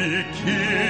rolling. He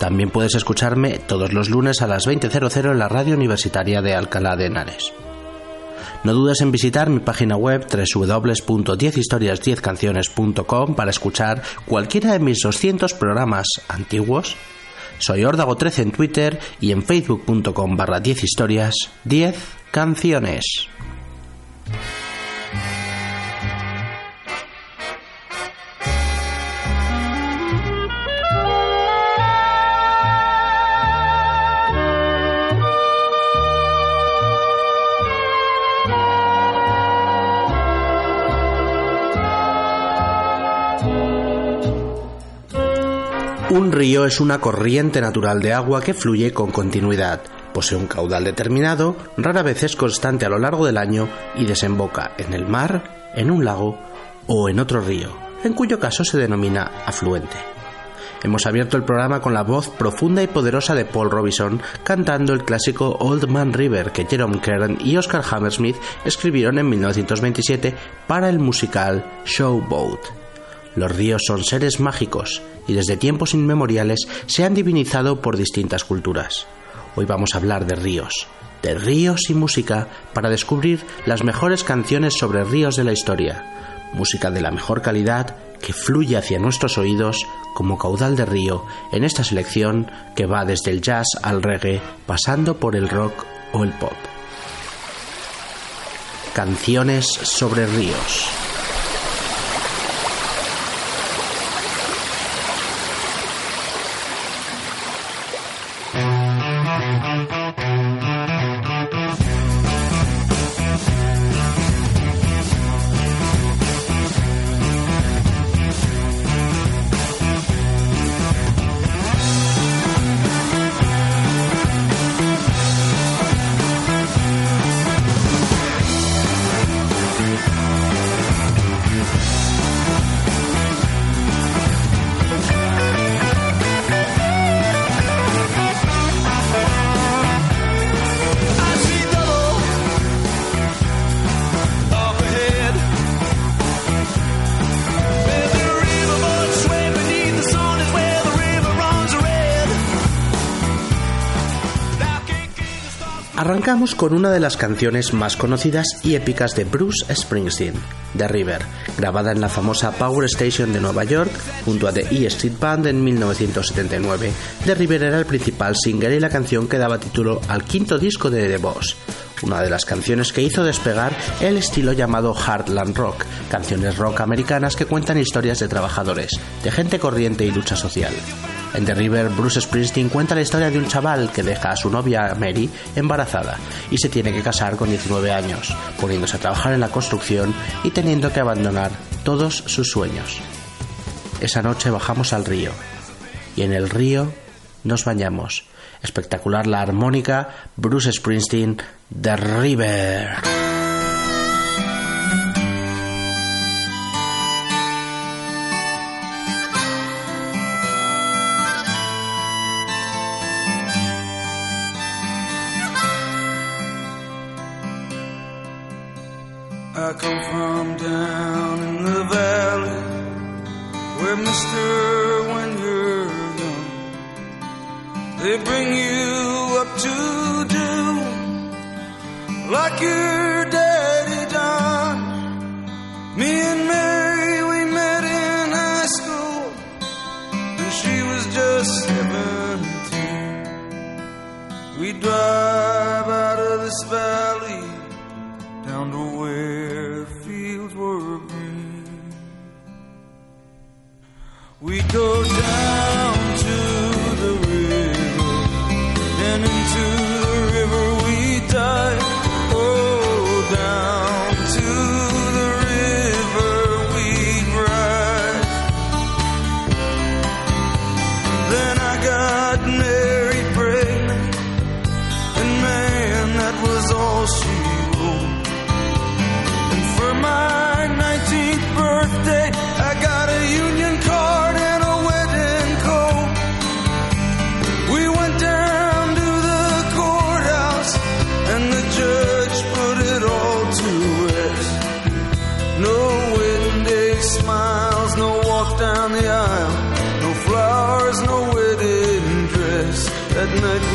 También puedes escucharme todos los lunes a las 20.00 en la radio universitaria de Alcalá de Henares. No dudes en visitar mi página web www.10historias10canciones.com para escuchar cualquiera de mis 200 programas antiguos. Soy Ordago13 en Twitter y en facebook.com barra 10 historias 10 canciones. Un río es una corriente natural de agua que fluye con continuidad. Posee un caudal determinado, rara vez es constante a lo largo del año y desemboca en el mar, en un lago o en otro río, en cuyo caso se denomina afluente. Hemos abierto el programa con la voz profunda y poderosa de Paul Robinson cantando el clásico Old Man River que Jerome Kern y Oscar Hammersmith escribieron en 1927 para el musical Showboat. Los ríos son seres mágicos y desde tiempos inmemoriales se han divinizado por distintas culturas. Hoy vamos a hablar de ríos, de ríos y música para descubrir las mejores canciones sobre ríos de la historia, música de la mejor calidad que fluye hacia nuestros oídos como caudal de río en esta selección que va desde el jazz al reggae pasando por el rock o el pop. Canciones sobre ríos. Con una de las canciones más conocidas y épicas de Bruce Springsteen, The River, grabada en la famosa Power Station de Nueva York junto a The E Street Band en 1979. The River era el principal single y la canción que daba título al quinto disco de The Boss, una de las canciones que hizo despegar el estilo llamado Heartland Rock, canciones rock americanas que cuentan historias de trabajadores, de gente corriente y lucha social. En The River, Bruce Springsteen cuenta la historia de un chaval que deja a su novia Mary embarazada y se tiene que casar con 19 años, poniéndose a trabajar en la construcción y teniendo que abandonar todos sus sueños. Esa noche bajamos al río y en el río nos bañamos. Espectacular la armónica Bruce Springsteen The River. midnight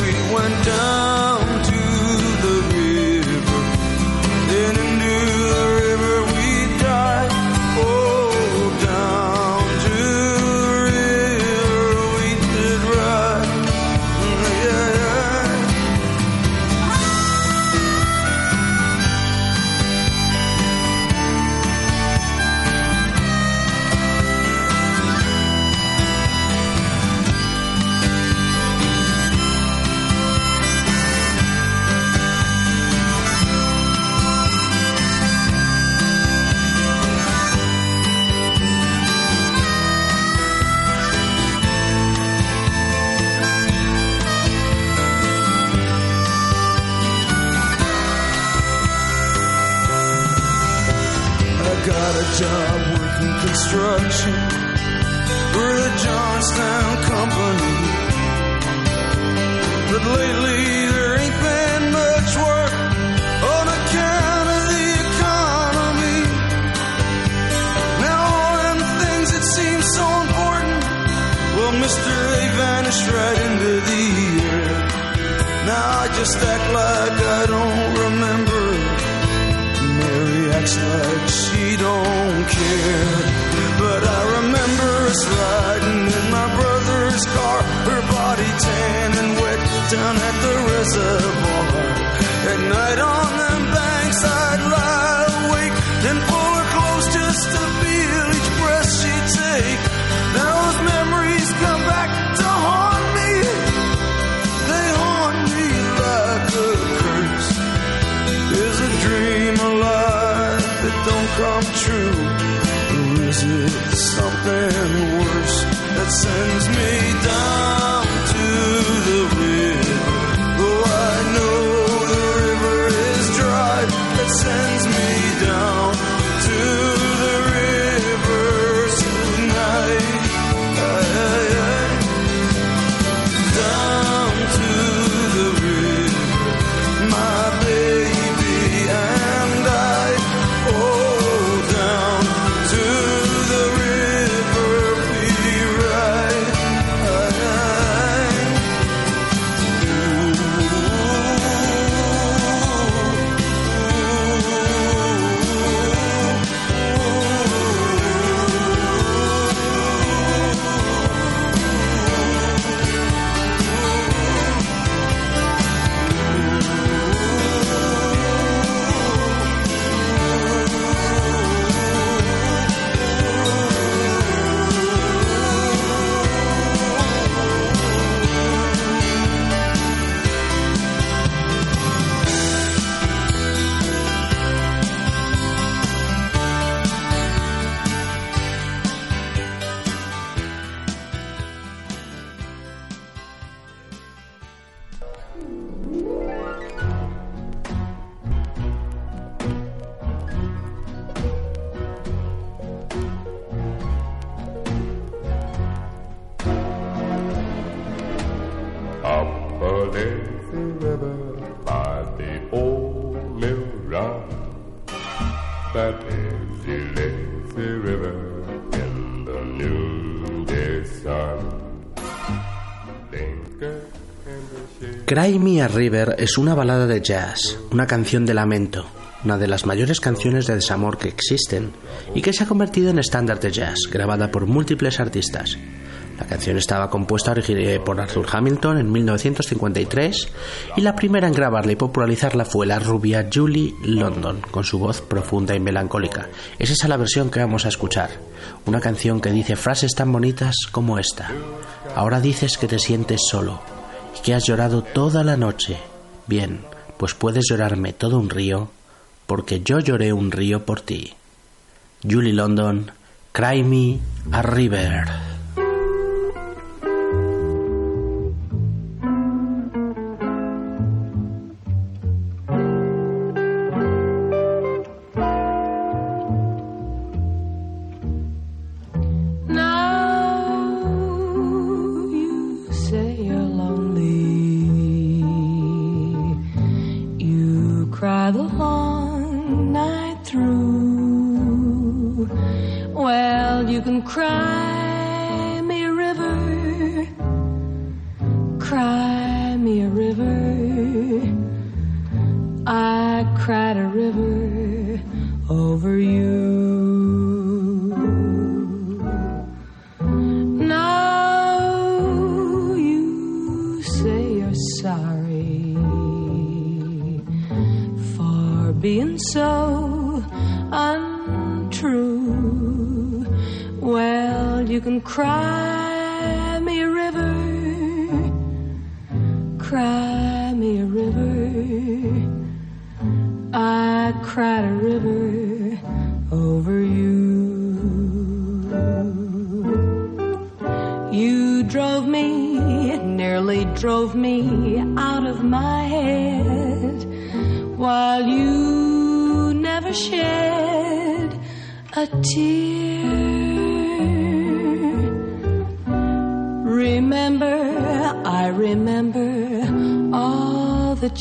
River es una balada de jazz, una canción de lamento, una de las mayores canciones de desamor que existen y que se ha convertido en estándar de jazz, grabada por múltiples artistas. La canción estaba compuesta por Arthur Hamilton en 1953 y la primera en grabarla y popularizarla fue la rubia Julie London, con su voz profunda y melancólica. Es esa la versión que vamos a escuchar, una canción que dice frases tan bonitas como esta. Ahora dices que te sientes solo que has llorado toda la noche. Bien, pues puedes llorarme todo un río, porque yo lloré un río por ti. Julie London, Cry Me a River.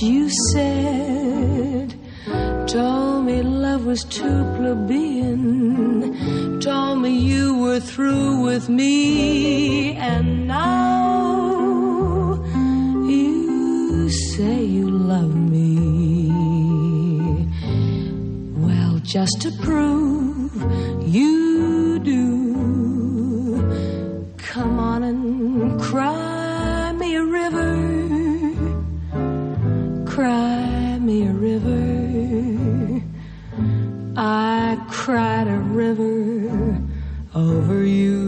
you said. Told me love was too plebeian. Told me you were through with me. And now you say you love me. Well, just to prove you do, come on and cry. Cry me a river. I cried a river over you.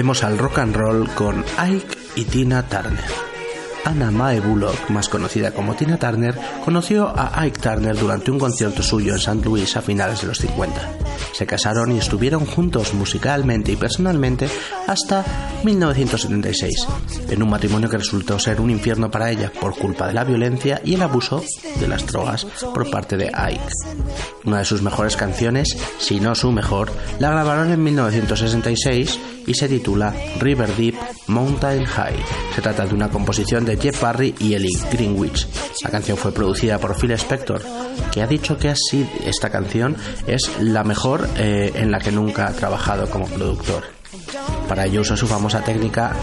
Volvemos al rock and roll con Ike y Tina Turner. Anna Mae Bullock, más conocida como Tina Turner, conoció a Ike Turner durante un concierto suyo en St. Louis a finales de los 50. Se casaron y estuvieron juntos musicalmente y personalmente hasta 1976, en un matrimonio que resultó ser un infierno para ella por culpa de la violencia y el abuso de las drogas por parte de Ike. Una de sus mejores canciones, si no su mejor, la grabaron en 1966 y se titula River Deep Mountain High. Se trata de una composición de Jeff Barry y Ellie Greenwich. La canción fue producida por Phil Spector, que ha dicho que así esta canción es la mejor eh, en la que nunca ha trabajado como productor. Para ello usa su famosa técnica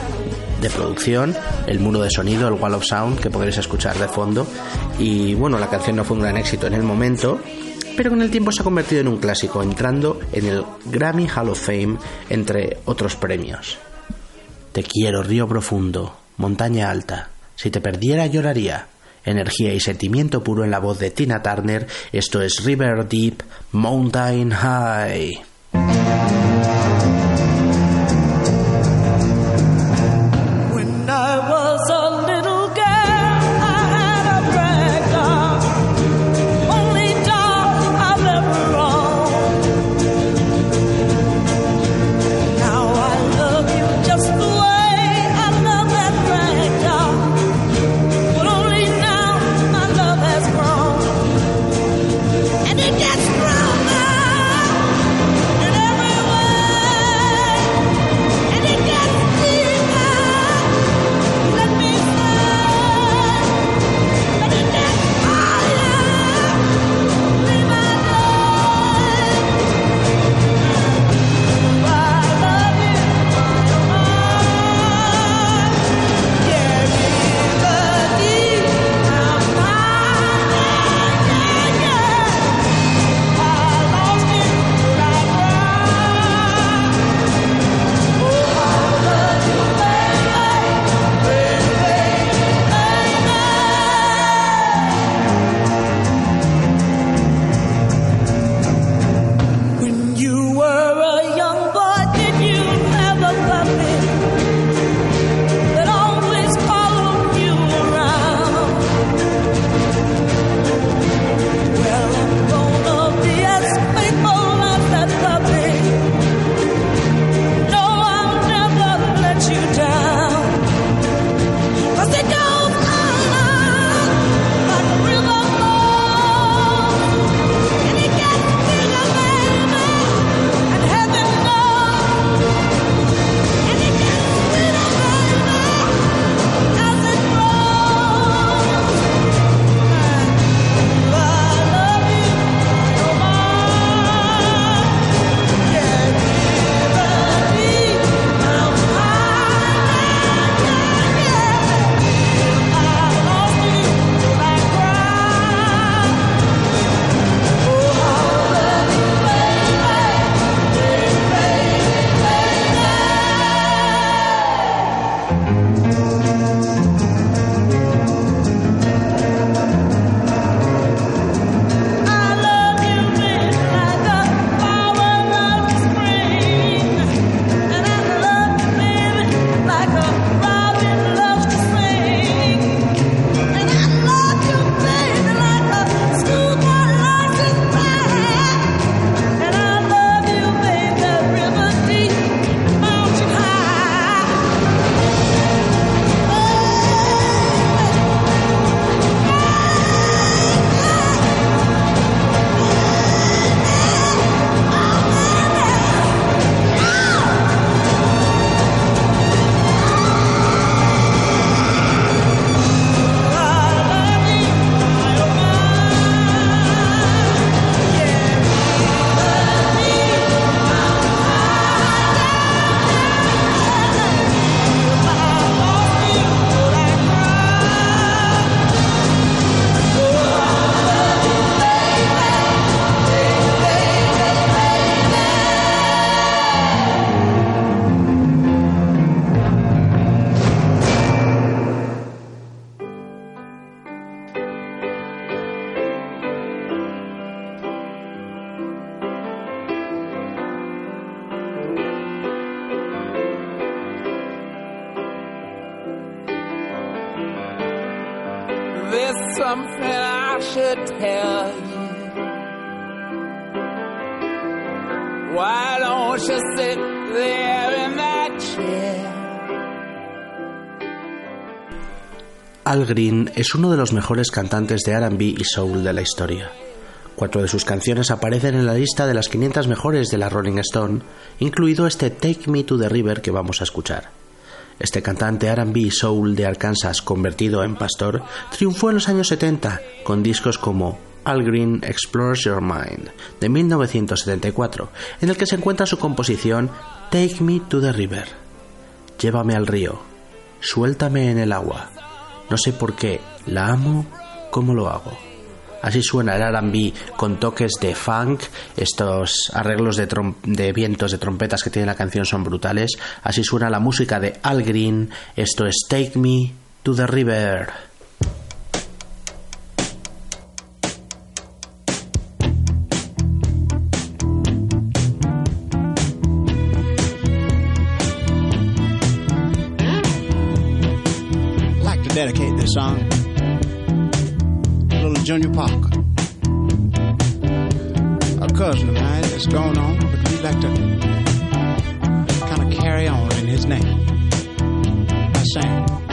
de producción, el muro de sonido, el Wall of Sound, que podréis escuchar de fondo. Y bueno, la canción no fue un gran éxito en el momento, pero con el tiempo se ha convertido en un clásico, entrando en el Grammy Hall of Fame, entre otros premios. Te quiero, río profundo, montaña alta. Si te perdiera lloraría. Energía y sentimiento puro en la voz de Tina Turner. Esto es River Deep, Mountain High. Green es uno de los mejores cantantes de RB y soul de la historia. Cuatro de sus canciones aparecen en la lista de las 500 mejores de la Rolling Stone, incluido este Take Me to the River que vamos a escuchar. Este cantante RB soul de Arkansas convertido en pastor triunfó en los años 70 con discos como Al Green Explores Your Mind de 1974, en el que se encuentra su composición Take Me to the River. Llévame al río, Suéltame en el agua. No sé por qué, la amo como lo hago. Así suena el RB con toques de funk. Estos arreglos de, de, vientos de trompetas que tiene la canción son brutales. Así suena la música de Al Green. Esto es Take Me to the River. Song little Junior Parker. A cousin of mine that's gone on, but we'd like to kind of carry on in his name. I sang.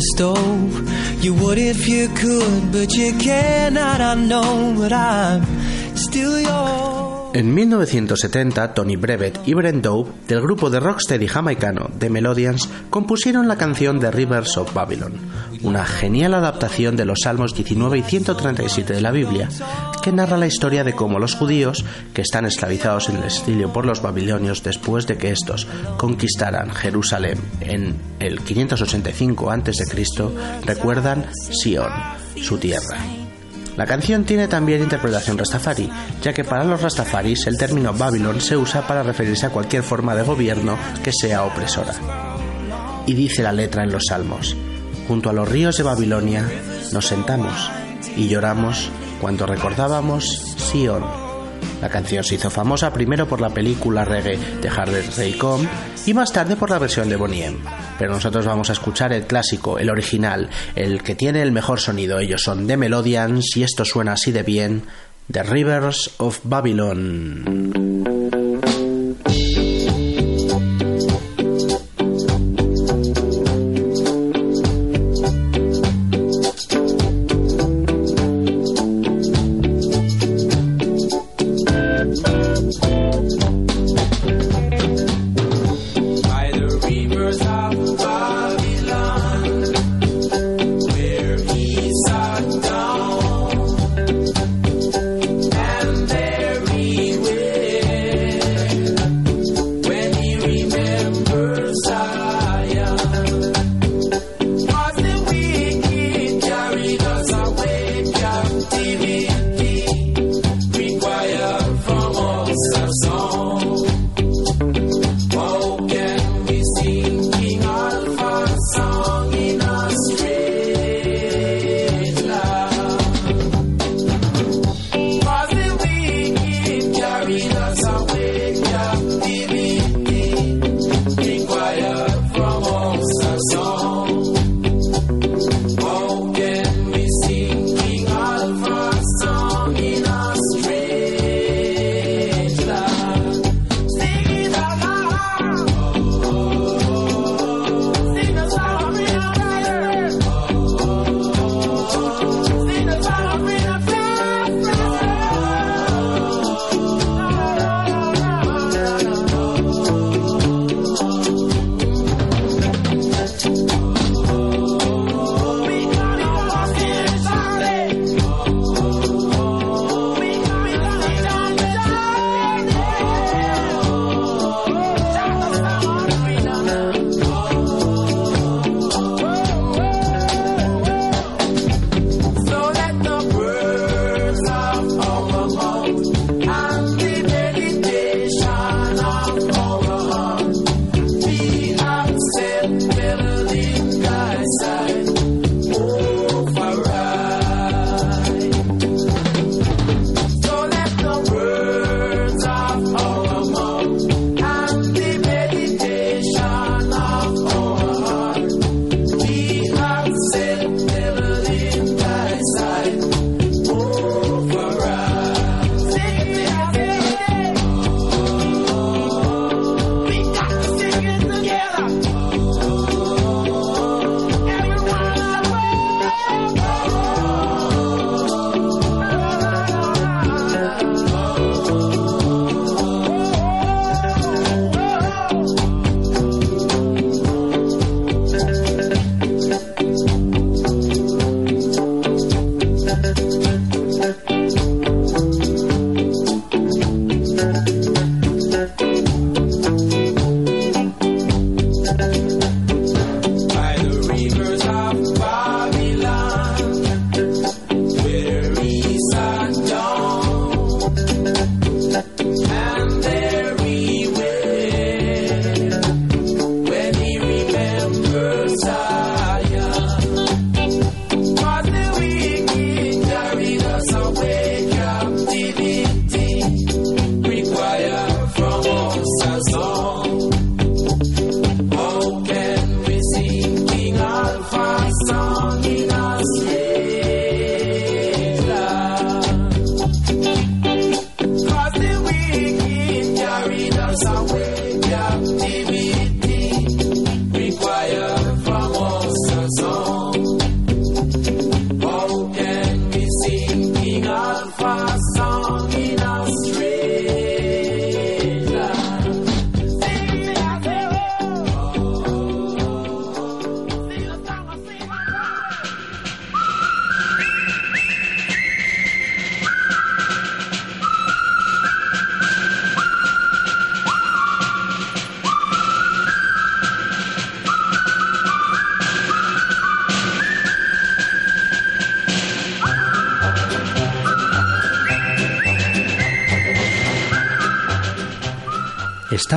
The stove. You would if you could, but you cannot, I know, but I'm still yours. En 1970, Tony Brevet y Brent Dove, del grupo de rocksteady jamaicano The Melodians, compusieron la canción The Rivers of Babylon, una genial adaptación de los Salmos 19 y 137 de la Biblia, que narra la historia de cómo los judíos, que están esclavizados en el exilio por los babilonios después de que estos conquistaran Jerusalén en el 585 a.C., recuerdan Sion, su tierra. La canción tiene también interpretación rastafari, ya que para los rastafaris el término Babylon se usa para referirse a cualquier forma de gobierno que sea opresora. Y dice la letra en los salmos, junto a los ríos de Babilonia nos sentamos y lloramos cuando recordábamos Sion. La canción se hizo famosa primero por la película reggae de Harder Raycom y más tarde por la versión de Bonnie M. Pero nosotros vamos a escuchar el clásico, el original, el que tiene el mejor sonido. Ellos son The Melodians y esto suena así de bien, The Rivers of Babylon.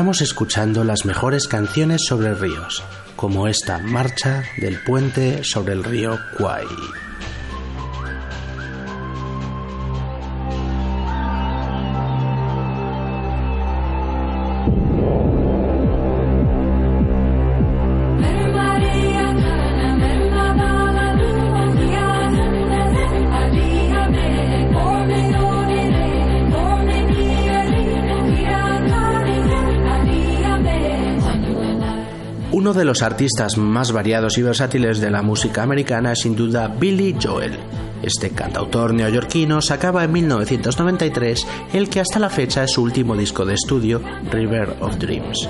Estamos escuchando las mejores canciones sobre ríos, como esta marcha del puente sobre el río Kwai. Los artistas más variados y versátiles de la música americana es sin duda Billy Joel. Este cantautor neoyorquino sacaba en 1993 el que hasta la fecha es su último disco de estudio, River of Dreams.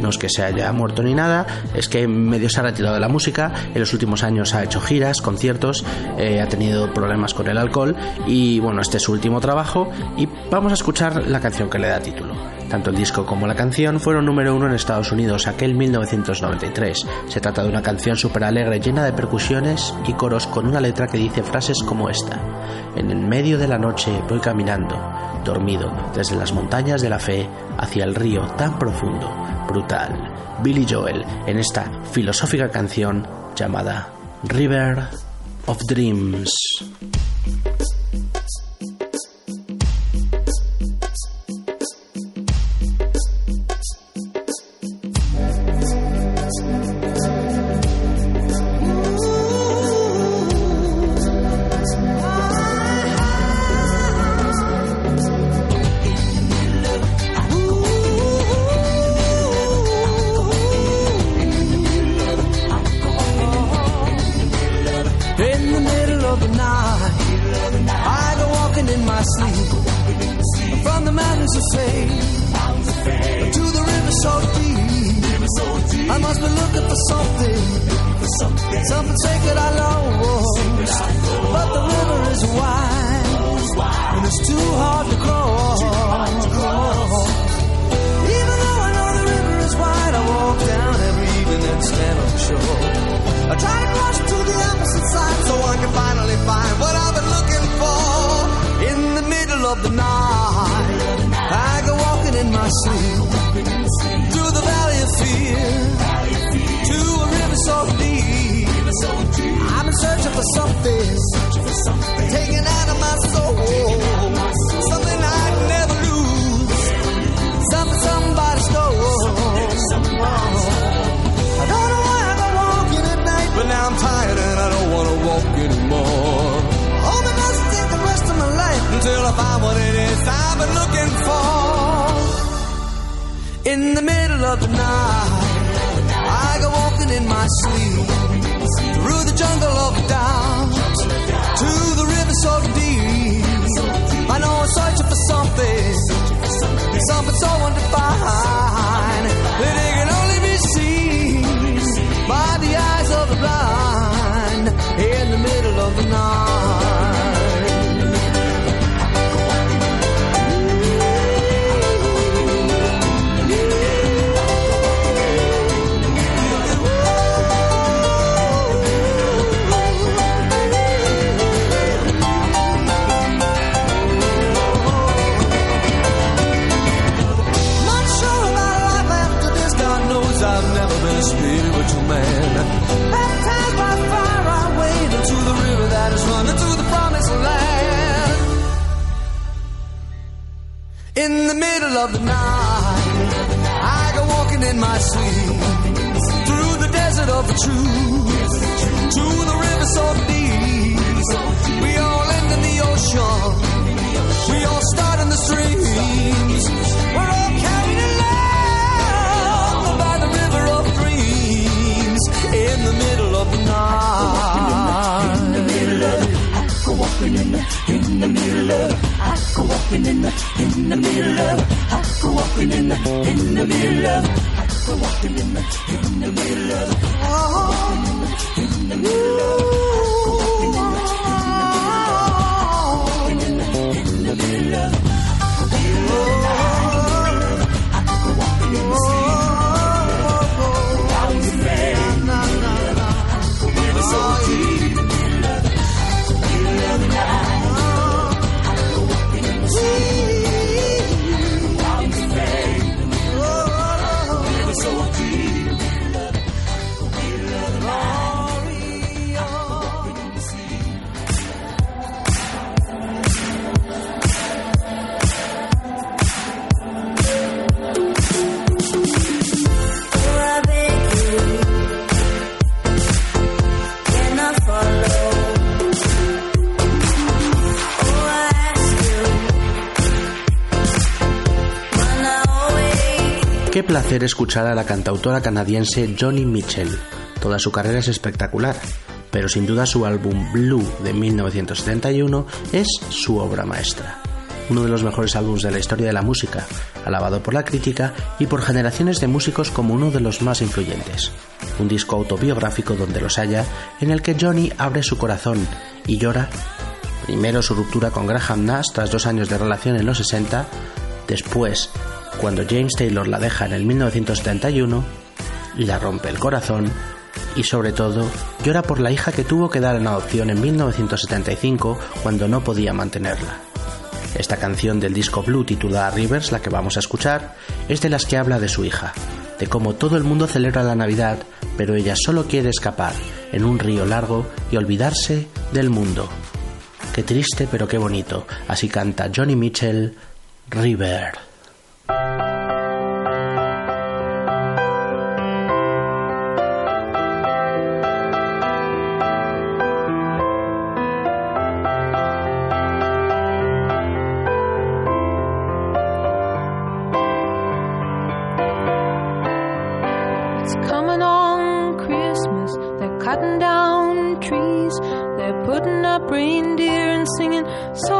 No es que se haya muerto ni nada, es que medio se ha retirado de la música, en los últimos años ha hecho giras, conciertos, eh, ha tenido problemas con el alcohol y bueno, este es su último trabajo y vamos a escuchar la canción que le da título. Tanto el disco como la canción fueron número uno en Estados Unidos aquel 1993. Se trata de una canción súper alegre llena de percusiones y coros con una letra que dice frases como esta. En el medio de la noche voy caminando, dormido, desde las montañas de la fe hacia el río tan profundo, brutal. Billy Joel en esta filosófica canción llamada River of Dreams. In the middle of the night, I go walking in my sleep through the jungle of doubt to the river so deep. I know I'm searching for something, something so undefined of the night, I go walking in my sleep through the desert of the truth to the river so deep. We all end in the ocean. We all start in the streams. We're all carried along by the river of dreams in the middle of the night. In the middle of in the middle of Go walking in the, in the middle of I go walking in the, in the middle of I go walking in the, in the middle of oh, in the middle of escuchar a la cantautora canadiense Johnny Mitchell. Toda su carrera es espectacular, pero sin duda su álbum Blue de 1971 es su obra maestra. Uno de los mejores álbumes de la historia de la música, alabado por la crítica y por generaciones de músicos como uno de los más influyentes. Un disco autobiográfico donde los haya, en el que Johnny abre su corazón y llora primero su ruptura con Graham Nash tras dos años de relación en los 60, después cuando James Taylor la deja en el 1971 y la rompe el corazón, y sobre todo llora por la hija que tuvo que dar en adopción en 1975 cuando no podía mantenerla. Esta canción del disco Blue titulada Rivers, la que vamos a escuchar, es de las que habla de su hija, de cómo todo el mundo celebra la Navidad, pero ella solo quiere escapar en un río largo y olvidarse del mundo. Qué triste pero qué bonito, así canta Johnny Mitchell, River. cutting down trees. They're putting up reindeer and singing songs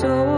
so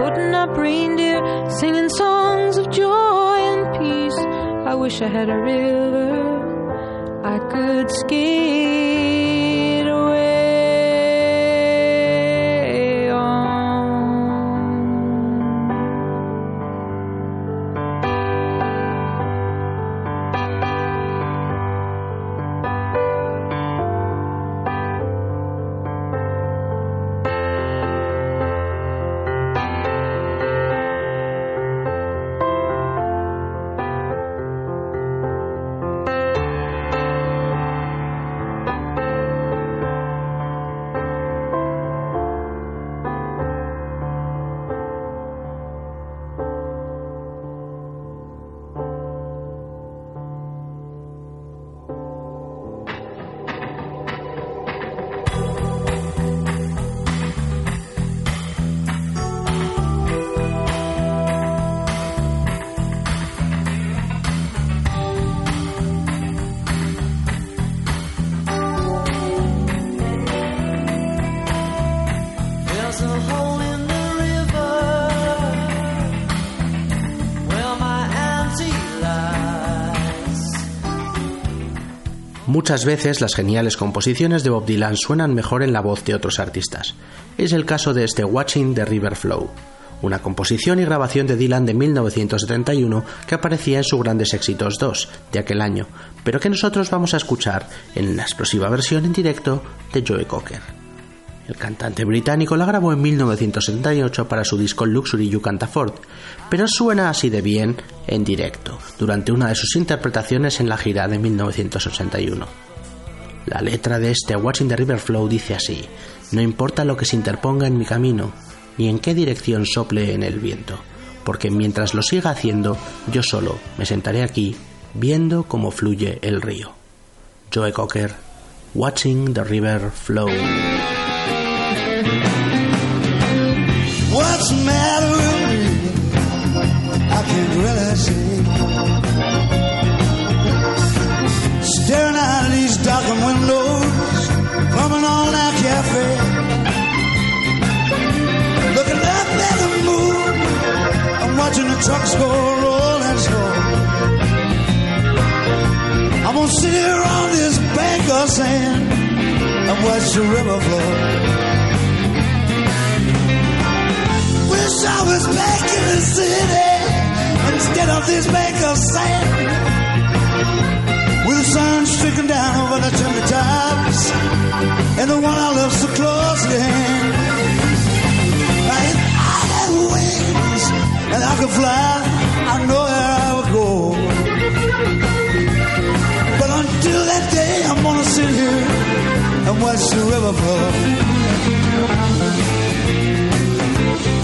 putting up reindeer, singing songs of joy and peace. I wish I had a river I could skate. Muchas veces las geniales composiciones de Bob Dylan suenan mejor en la voz de otros artistas. Es el caso de este Watching the River Flow, una composición y grabación de Dylan de 1971 que aparecía en su Grandes Éxitos 2 de aquel año, pero que nosotros vamos a escuchar en la explosiva versión en directo de Joe Cocker. El cantante británico la grabó en 1978 para su disco Luxury You Can't Afford, pero suena así de bien en directo, durante una de sus interpretaciones en la gira de 1981. La letra de este Watching the River Flow dice así, no importa lo que se interponga en mi camino, ni en qué dirección sople en el viento, porque mientras lo siga haciendo, yo solo me sentaré aquí viendo cómo fluye el río. Joe Cocker, Watching the River Flow. Watching the trucks go rolling slow. I'm gonna sit here on this bank of sand and watch the river flow. Wish I was back in the city instead of this bank of sand. With the sun streaking down over the chimney tops and the one I love so close and I could fly, I know where I would go. But until that day, I'm gonna sit here and watch the river flow.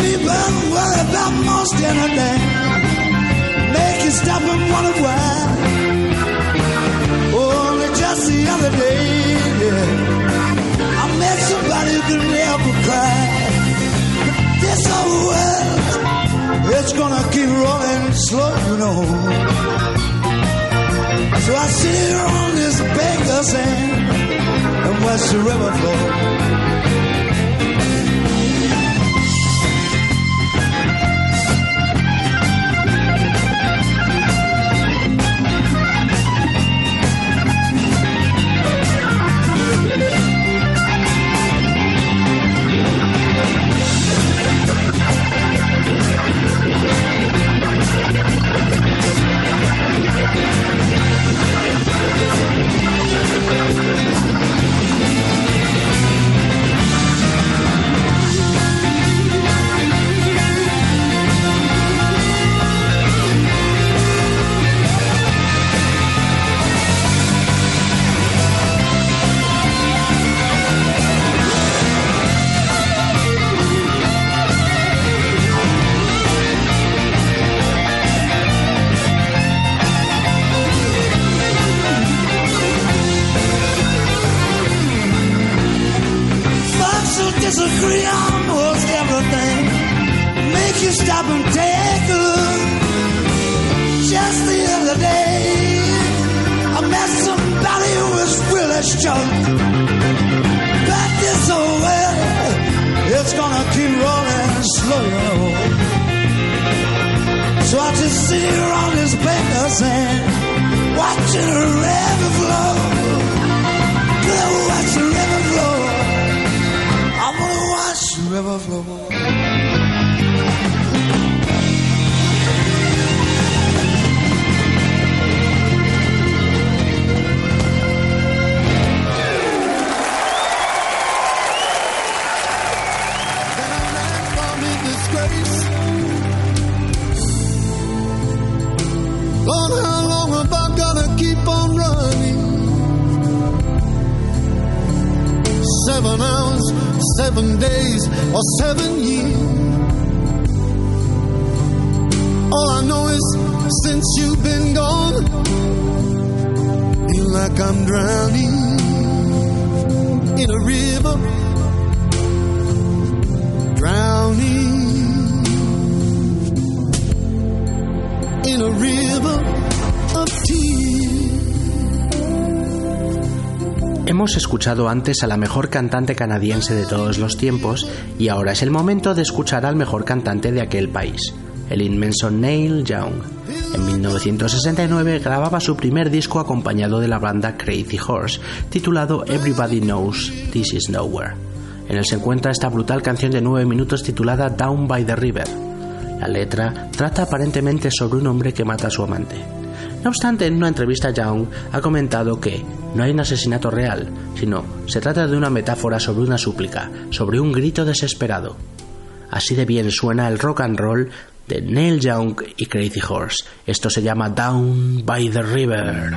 People worry about most anything. Make you stop and wonder why. Only just the other day, yeah, I met somebody who could never cry. This old world, it's gonna keep rolling slow, you know. So I sit here on this bank of sand and watch the river flow. Escuchado antes a la mejor cantante canadiense de todos los tiempos y ahora es el momento de escuchar al mejor cantante de aquel país. el inmenso Neil Young. En 1969 grababa su primer disco acompañado de la banda Crazy Horse, titulado Everybody Knows This Is Nowhere. En él se encuentra esta brutal canción de 9 minutos titulada Down by the River. La letra trata aparentemente sobre un hombre que mata a su amante. No obstante, en una entrevista Young ha comentado que no hay un asesinato real, sino se trata de una metáfora sobre una súplica, sobre un grito desesperado. Así de bien suena el rock and roll de Neil Young y Crazy Horse. Esto se llama Down by the River.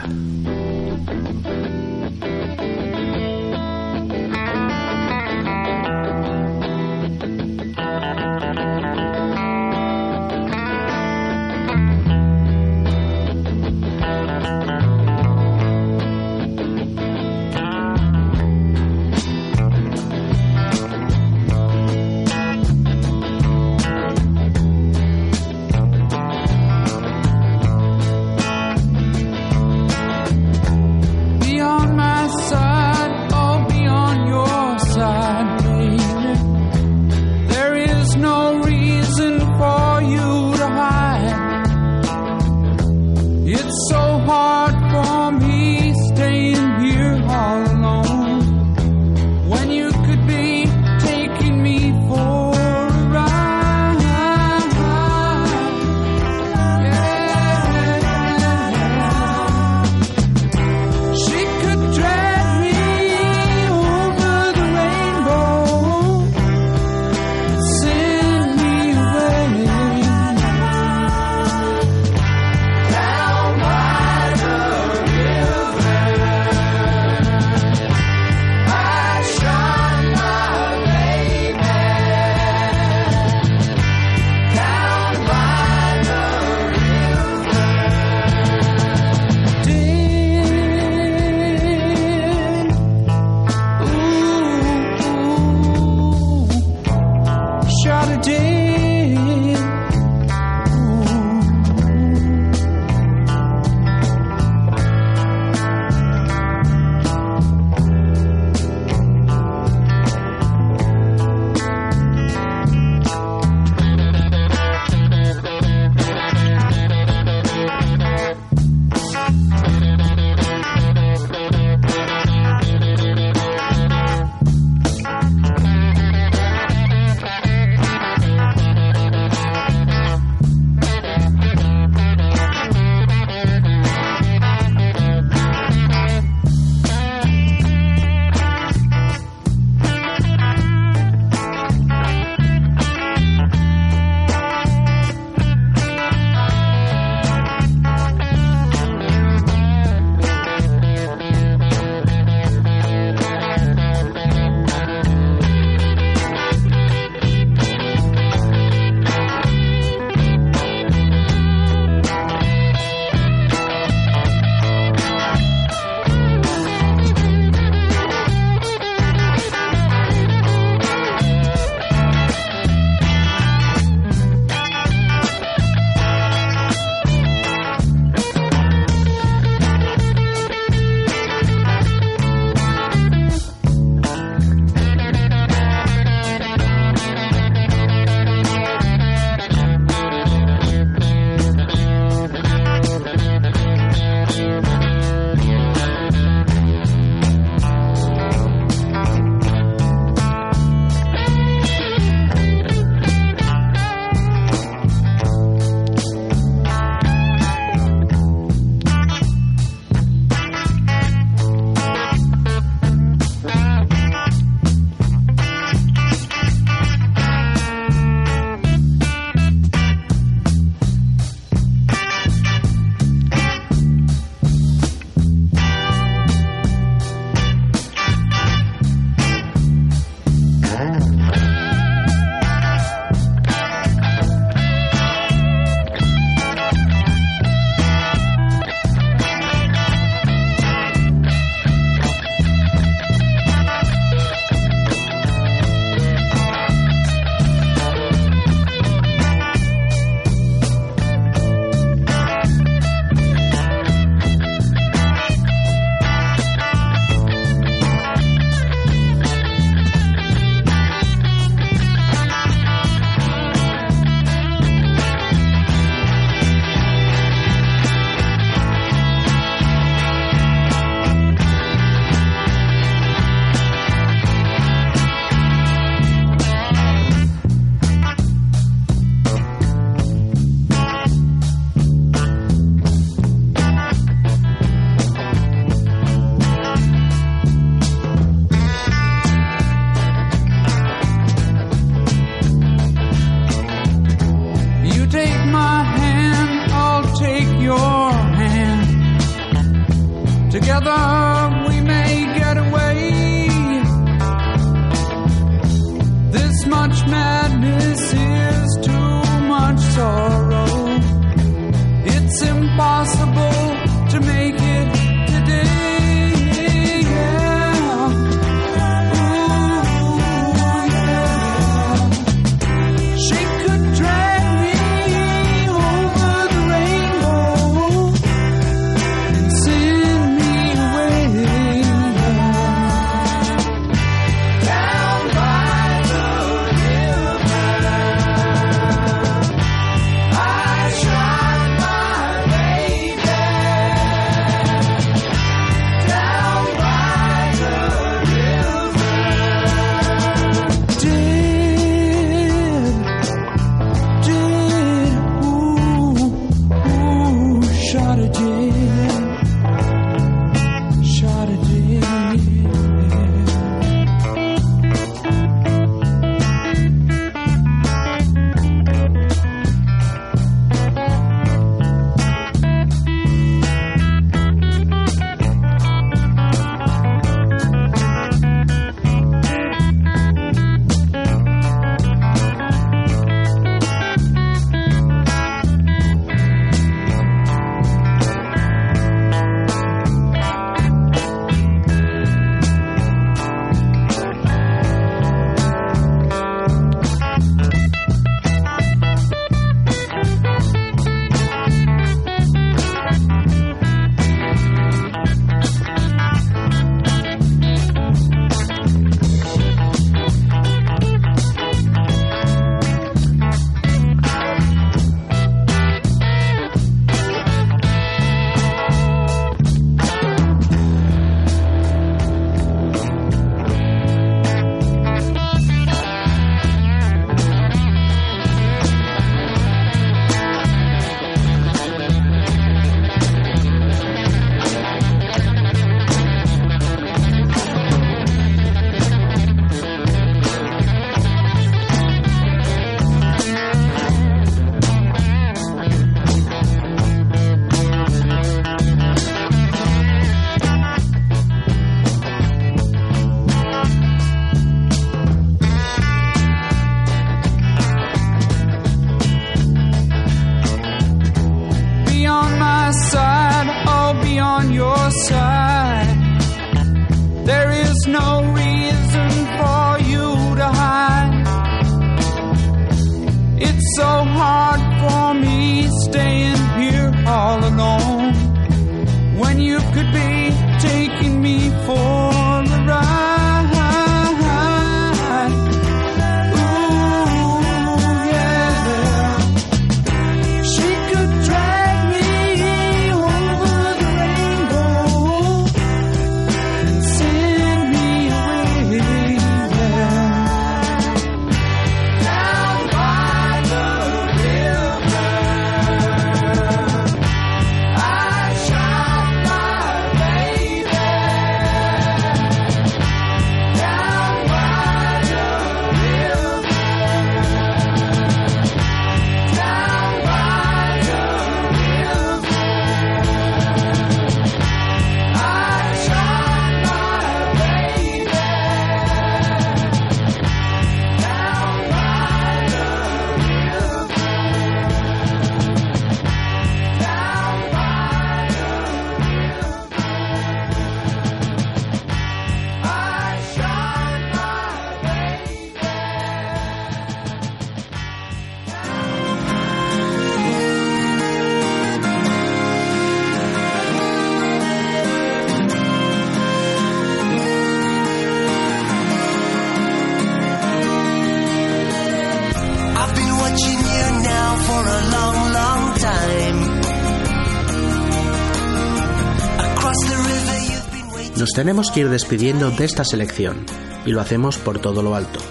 Tenemos que ir despidiendo de esta selección, y lo hacemos por todo lo alto.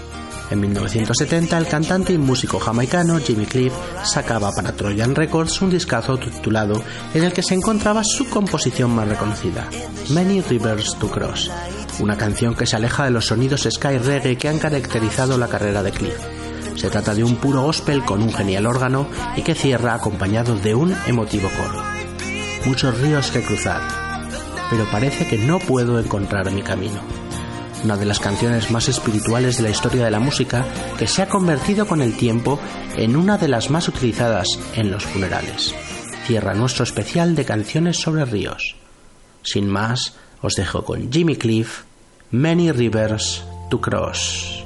En 1970, el cantante y músico jamaicano Jimmy Cliff sacaba para Trojan Records un discazo titulado en el que se encontraba su composición más reconocida, Many Rivers to Cross, una canción que se aleja de los sonidos sky reggae que han caracterizado la carrera de Cliff. Se trata de un puro gospel con un genial órgano y que cierra acompañado de un emotivo coro. Muchos ríos que cruzar, pero parece que no puedo encontrar mi camino una de las canciones más espirituales de la historia de la música que se ha convertido con el tiempo en una de las más utilizadas en los funerales. Cierra nuestro especial de canciones sobre ríos. Sin más, os dejo con Jimmy Cliff, Many Rivers to Cross.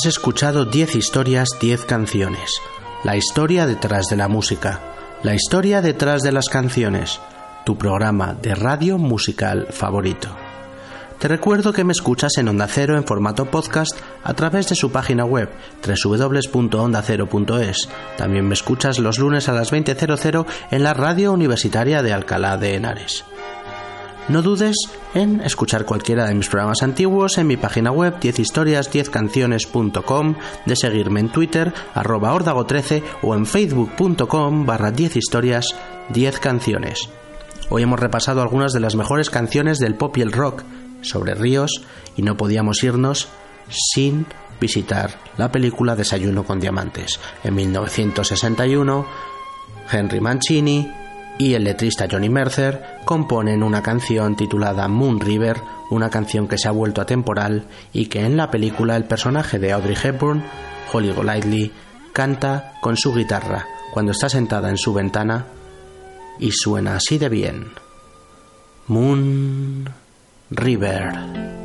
Has escuchado 10 historias, 10 canciones. La historia detrás de la música. La historia detrás de las canciones. Tu programa de radio musical favorito. Te recuerdo que me escuchas en Onda Cero en formato podcast a través de su página web www.ondacero.es. También me escuchas los lunes a las 20.00 en la radio universitaria de Alcalá de Henares. No dudes en escuchar cualquiera de mis programas antiguos en mi página web 10historias10canciones.com, de seguirme en Twitter, arroba 13 o en facebook.com barra 10 historias 10 canciones. Hoy hemos repasado algunas de las mejores canciones del pop y el rock sobre ríos y no podíamos irnos sin visitar la película Desayuno con Diamantes. En 1961, Henry Mancini y el letrista Johnny Mercer componen una canción titulada Moon River, una canción que se ha vuelto atemporal y que en la película el personaje de Audrey Hepburn, Holly Golightly, canta con su guitarra cuando está sentada en su ventana y suena así de bien. Moon River.